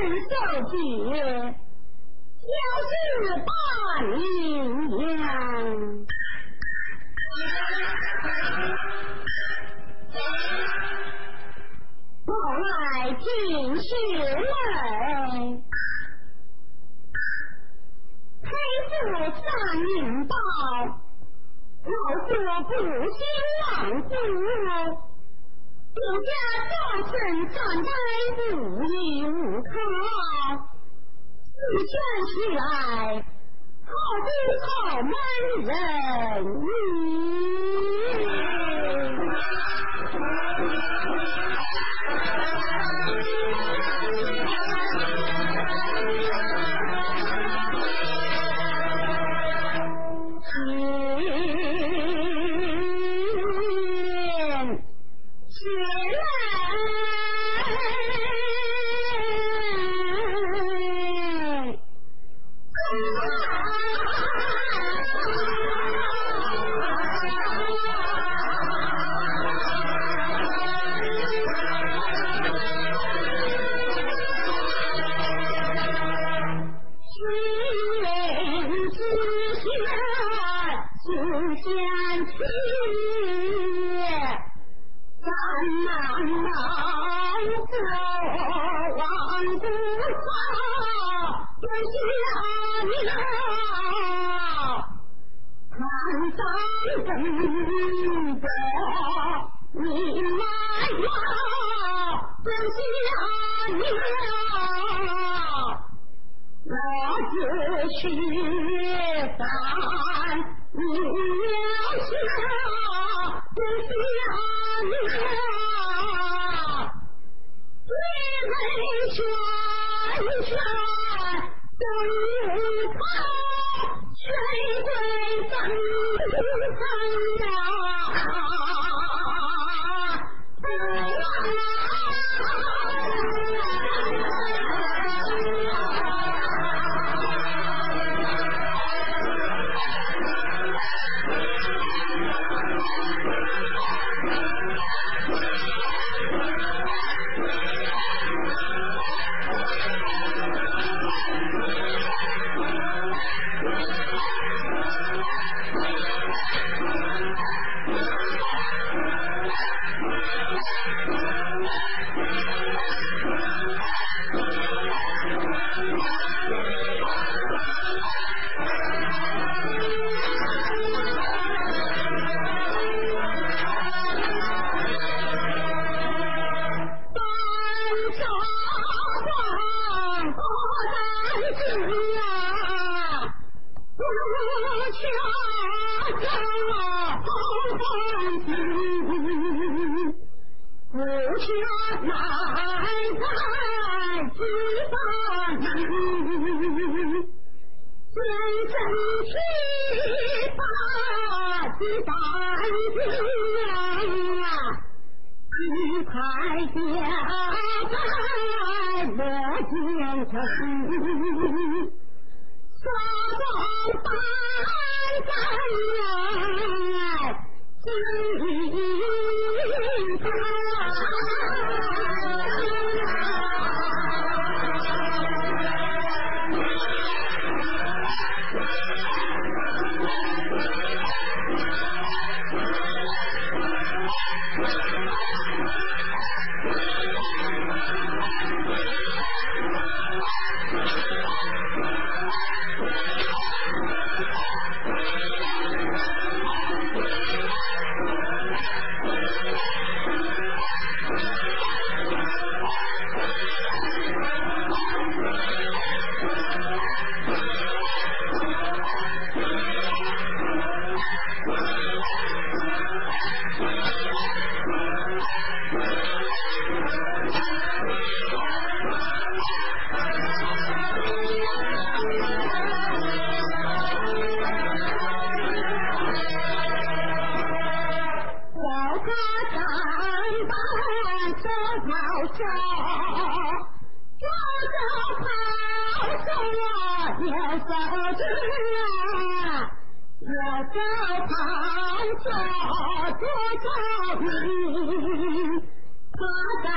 人小姐，就是大娘娘。来进学门，佩服三明宝，老夫不心忘国。人家高兴站在无依无靠自强起来靠近靠门人天和地，双胞胎。我等都受手不少，我手怕受了也受罪。我等怕受多少病，我等。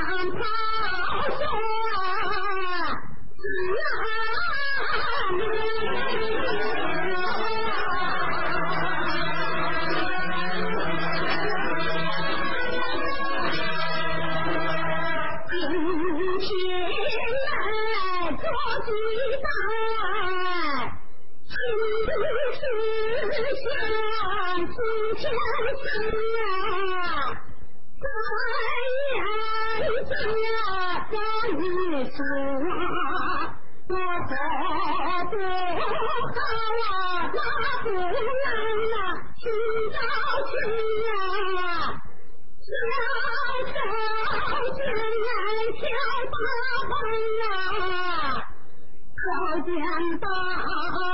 啊今天啊三月三呐三月我呐呐好啊大姑娘啊七大姑啊小小心小大姑啊好见大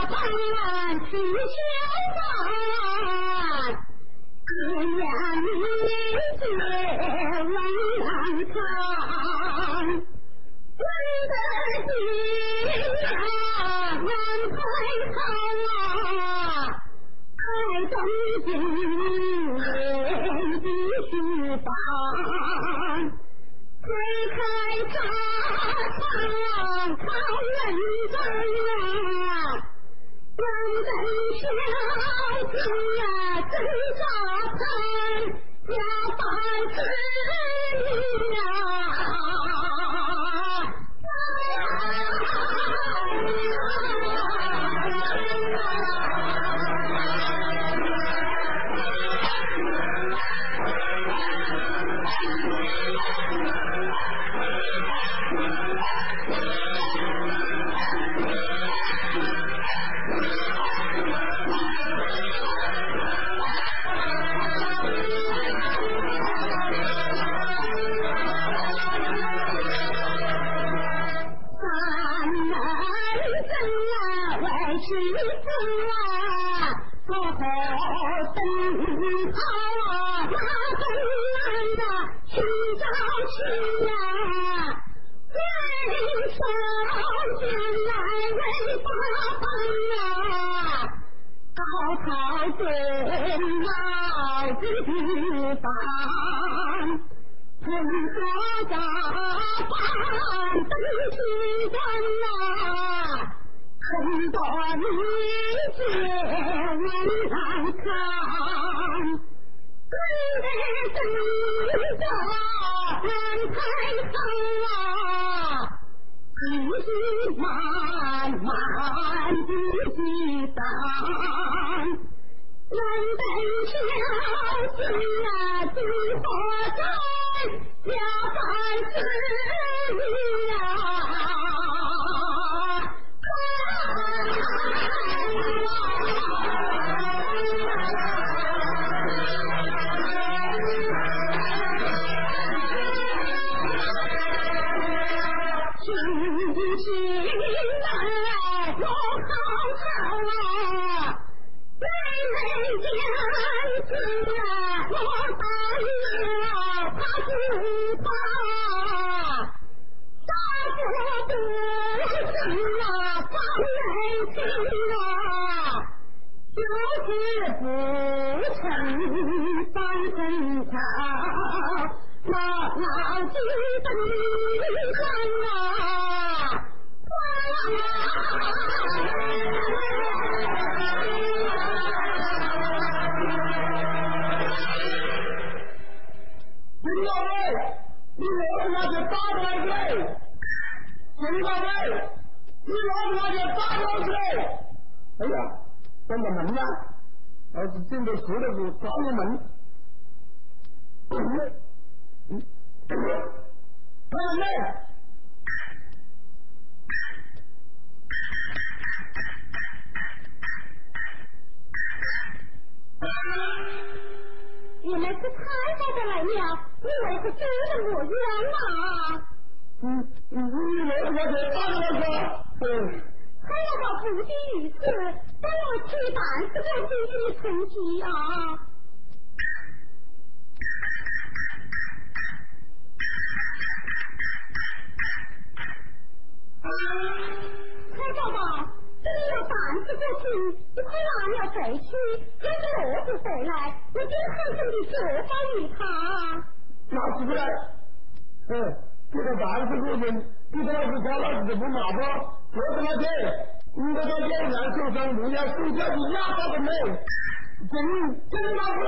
盼来去相望，可怜你绝难看，真的心呀难开膛啊，爱等今年必须还，谁开膛？啊好人家呀人人孝呀真照看呀半自呀去走啊，不好等好啊，东南的寻找去呀，为少天来为八方啊。高考中老子榜，混合大榜登西关呐、啊。春多美景难看，跟来景色难看成啊，日子慢慢，日子等，难等秋啊，菊花开呀，啊。灯草，脑，是。哎呀，关个门呐！老子进的石头屋，关门。嗯，开门。原来是太太的来了，你为何追着我冤呐？嗯，你为何在打老子？嗯。还要到不仅于此，等我去办事过进去成绩啊！他说，这里有房子过去，你快拿了回去。要是儿子回来，我就狠狠的责罚于他。拿出来？嗯，这个房子过去，你这是他老子不拿不？我怎么？你这个老娘受伤不要睡觉，你压他的命，真真拿不来。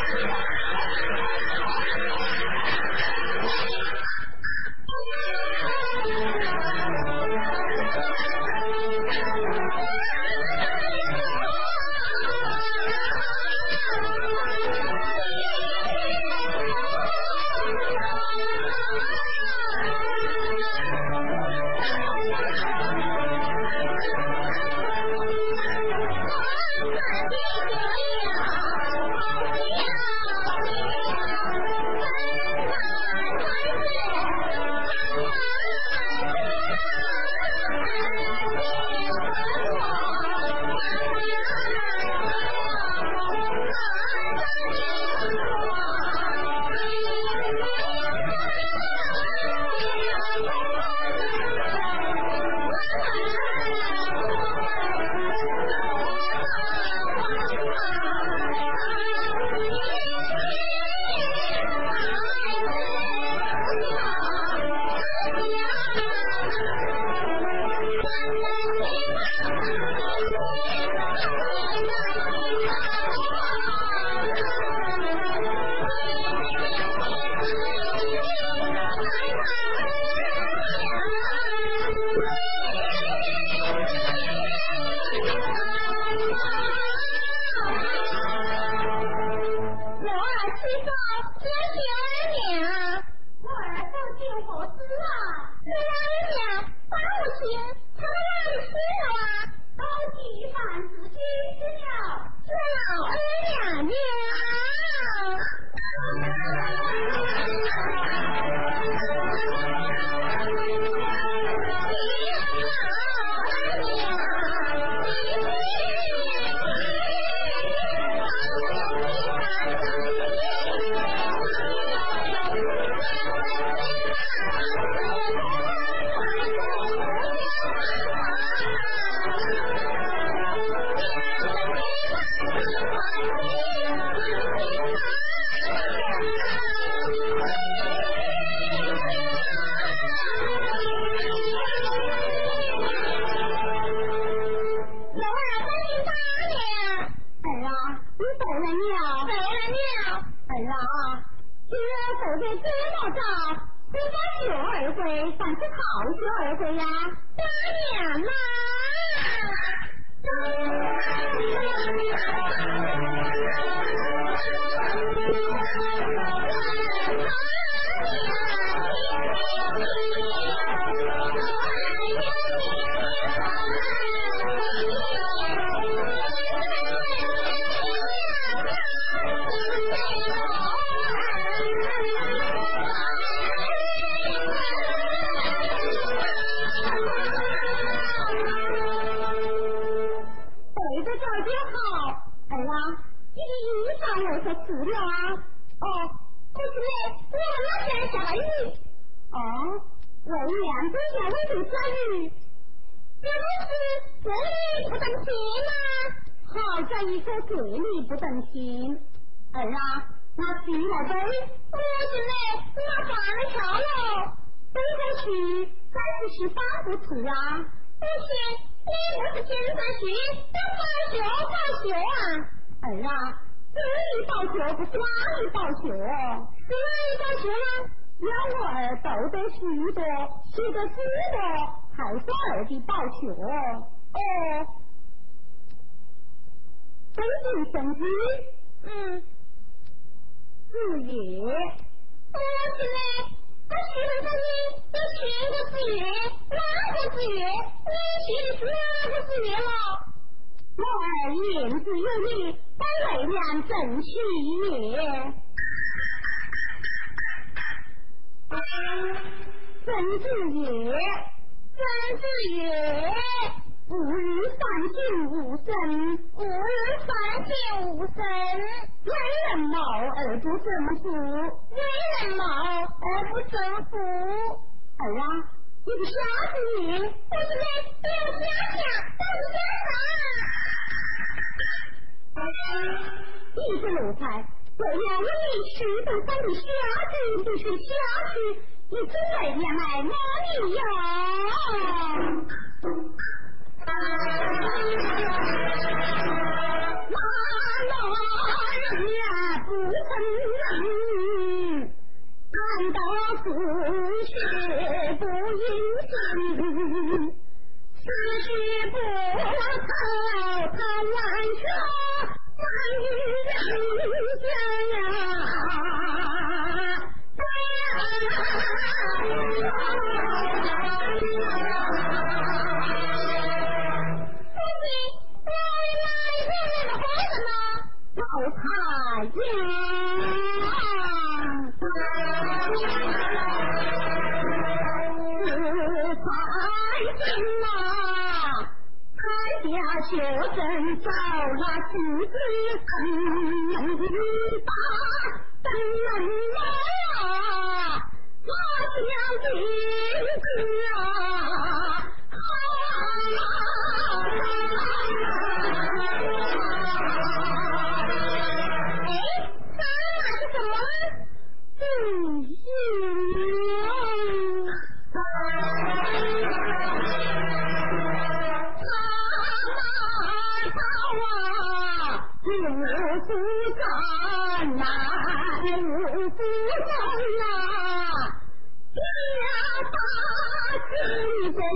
会但是好些儿会呀？当然啦当当当是的啊，哦，不是嘞，我们老天下雨，哦，为娘不下，我就下雨，这的是这里不等天吗，好在一个嘴里不等天。儿啊，那进来呗，可是呢，我放下了，等过去，再不十八过去啊。不行，你不是现山去，等放学放学啊，儿啊。这一报学不是哪一报学？是哪一报学呢？两儿读得许多，学得书多，还是儿的报学哦。真经生机，嗯，字也。我是嘞，我学的是你，我学的是月，哪个是月？你学的是哪个是月了？我儿言之有理，该为娘争取也。曾子曰：“曾子也，吾日三省吾身，吾日三省吾身。为人貌而不争夫，为人貌而不争夫。儿啊，你个瞎子你，我是你，你要瞎想，我是瞎想。你是奴才，这样你十分三的瞎子就是瞎子。”你准备前来哪里呀？照那妻子，怎能打？怎能打？我想君子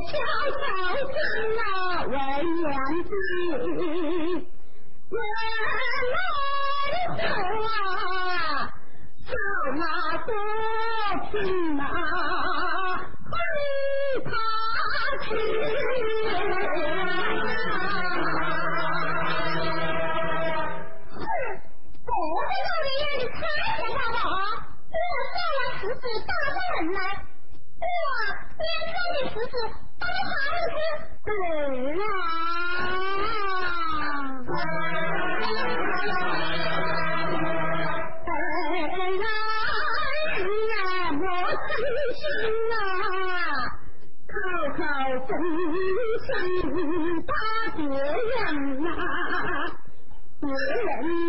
小小心啊，问娘子，怎么走啊？怎么多情啊？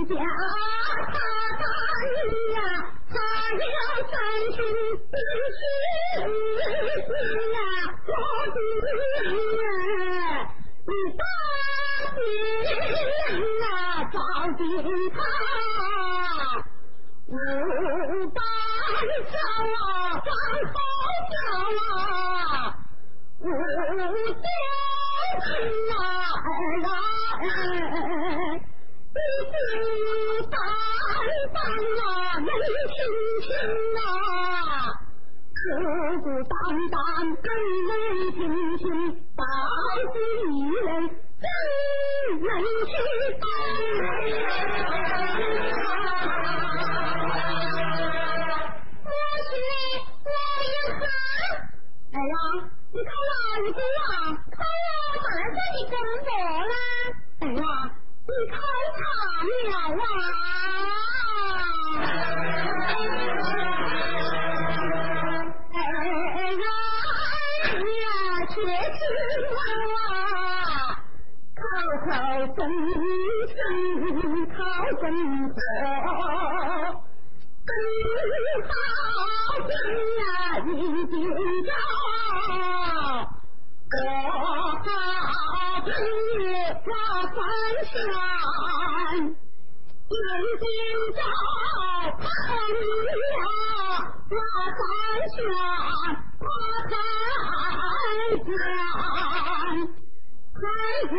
家大人呀，他要三生死呀，我的女儿，兵啊，招兵他，我。棒棒啊冷听听啊可不单单跟冷听清保护你人真能清我心里我也看哎呀你考哪一个啊考我大学的工作啦哎呀你可差了。那三拳人金照，怕你呀？我三拳，我三拳，三拳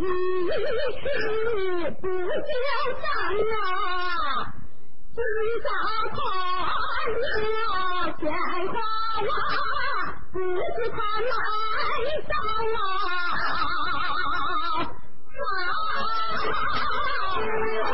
一拳不就散了？金刀砍呀，鲜花，不是他难伤啊！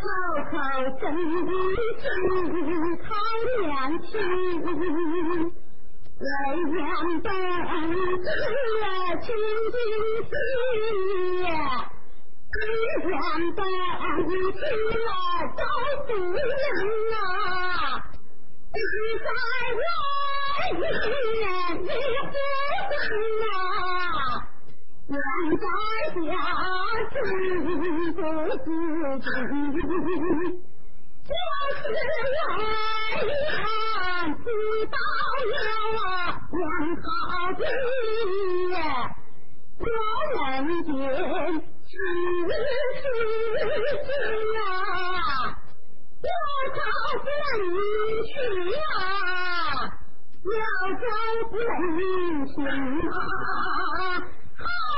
口口声声好年轻。人言本是清净心，人言本是高夫人啊，只在外面一呼声啊，人在家知不知知？就是来看知道了两好的，我能见是是是啊，要找本去啊，要找本去啊，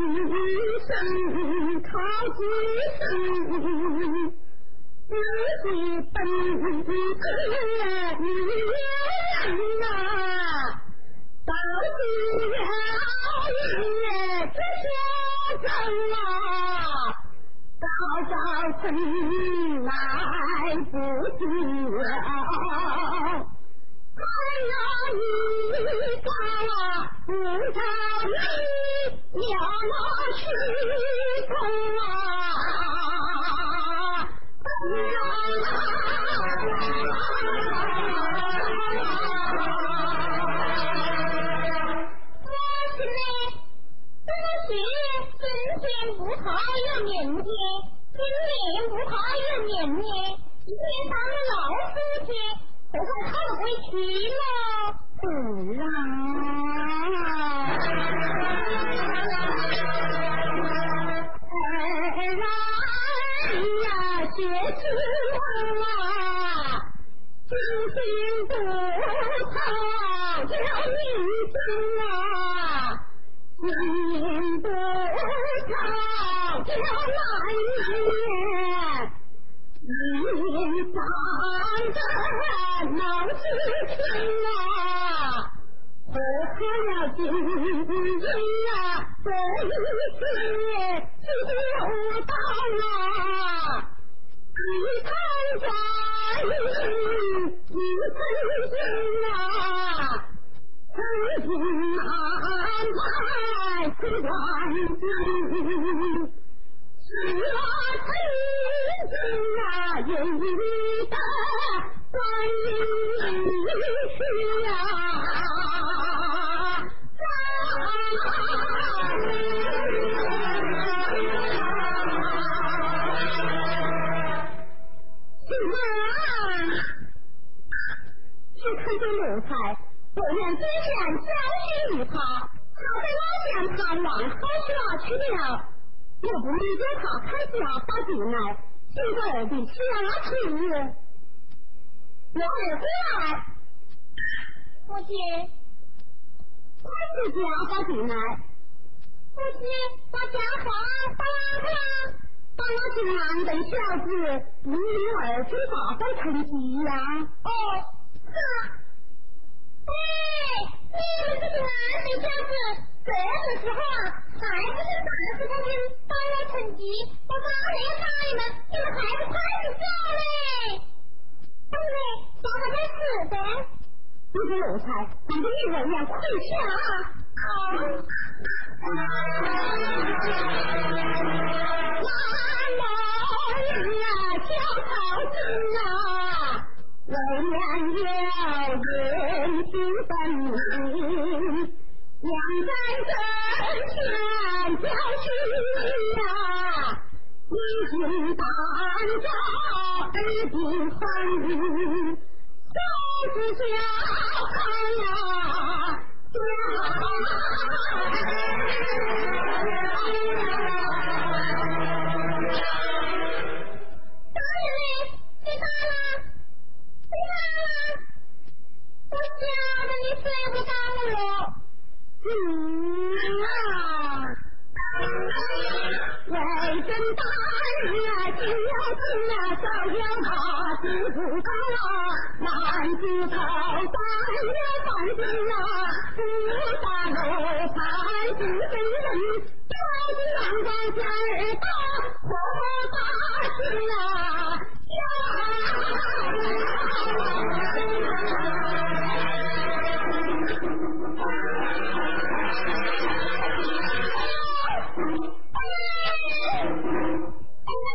口声声靠几声，自己本是女人呐，到底要也这些人啊，早早晨来不及了。哎呀，你家不着你要拿去送啊！我是呢，东西真天不好有明天，今年不好有明年，一天当了老书记。我快考回去了，儿啊，啊，精心不操要名声啊，精心不操要难念。一上的闹事情啊，我可了今日啊，这一切就到了，一看家里一分心啊，曾经安排是万金。是啊，曾经啊，有你的观音是啊，了。要不理解他，还是要打进来，现在的下去。我儿回来，父亲，快自己要打进来。父亲，把家花打完了。把我这郎的小子不领儿去大方成吉呀？哦，是。哎，你们这个男的小子，这个时候啊，还不是三十公斤，把我成吉，我打也要打你们，你们还不快点走嘞？对不对？叫他们吃的。你是奴才，你个女人呀，快去啊！好。为娘要言听分明，娘在跟小心呀！明军打来，二兵喊：“小子叫开呀，啊！”大爷，别打了，别打了，我吓得你追不到我，嗯啊！为人大人啊，进啊进啊，小娘她不高啊，满子跑，三呀三金啊，五大盘三十人，多的难高家儿大红大心啊，呀！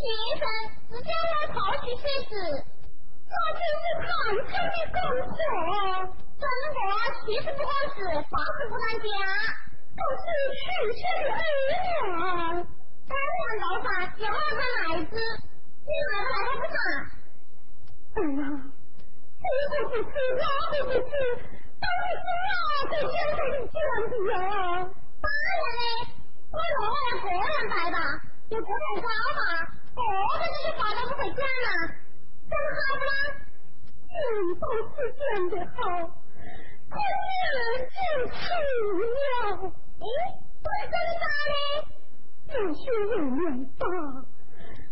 先生是叫我抛去写子我就是长春的公社生活其实不惑是八十不当家都是全村的恩怨当面老爸喜欢他来子你爱不不嘛哎呀这个不是那个不是当然是我最珍贵的眷子啊当然嘞我认为个人带吧有个人招嘛哦，这个就宝不回家呢？真好不啦？人都是真的好，可是人间奇。哎，不是真的吗？那是人面大，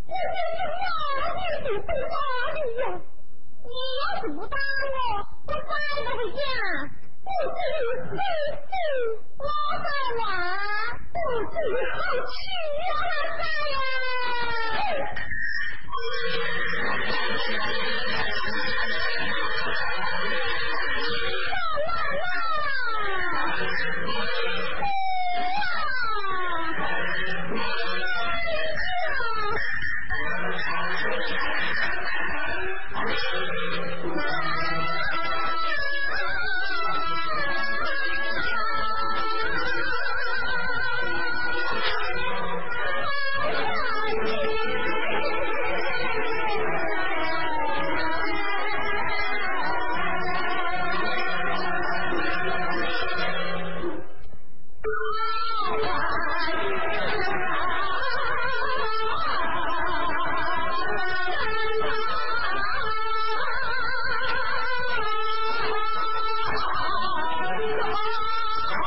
那是人面大，你是不大的呀？你要怎么大我？我大你不回家？不是你是我的娃，不是你是亲家的呀？like.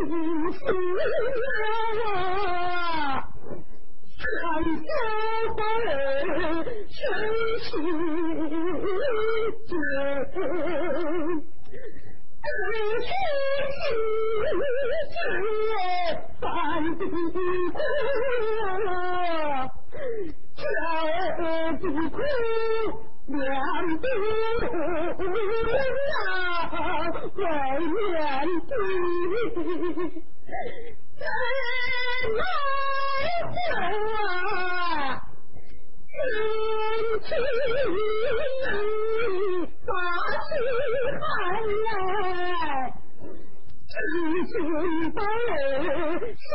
不行啊，陈世海，你醒醒，不行啊，不行啊，万不，连兵连啊，怪连兵，怎么走啊，天气冷，大气寒。下，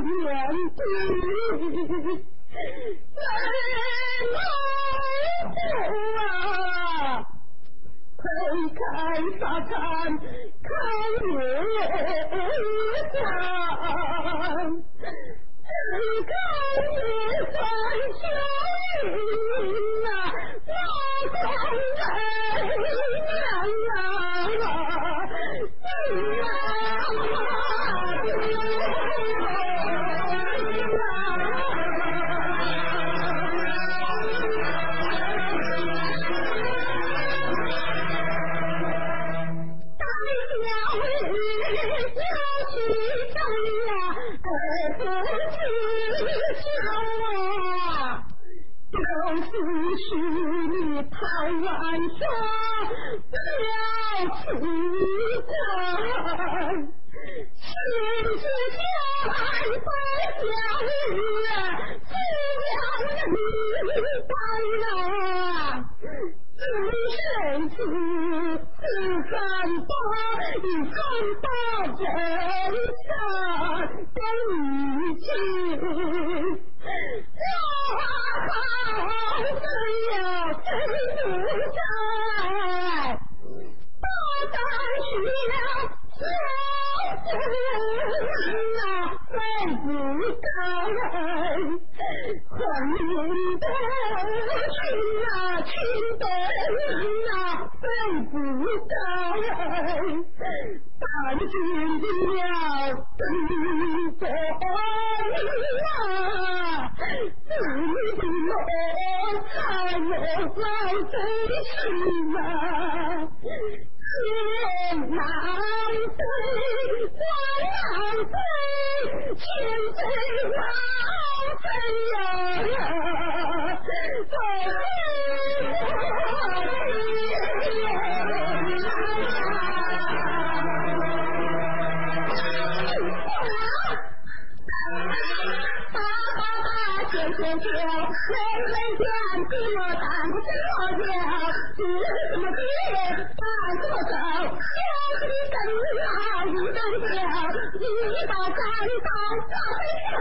面对泪满胸啊，推开纱窗，看人家。你不想死啊死了人头啊嗯嗯嗯嗯嗯嗯嗯嗯嗯嗯嗯嗯是什么酒，当什么酒，酒里更好一顿酒，一到三到四。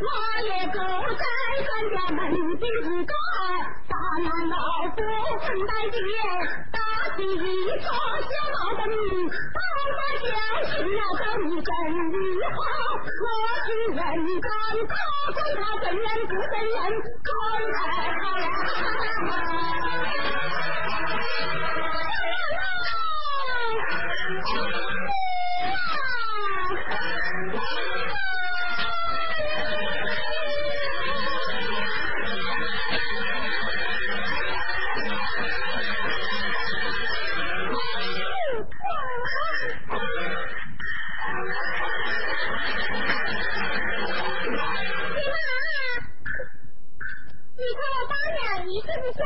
我也够在咱家门第子高，大难老虎分担爹，大喜一场小宝的命，爸爸了根的好，我是人干高官他本人不本人，官人。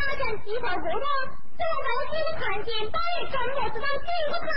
发展洗澡活动，在楼梯的看见八月转当进步喊。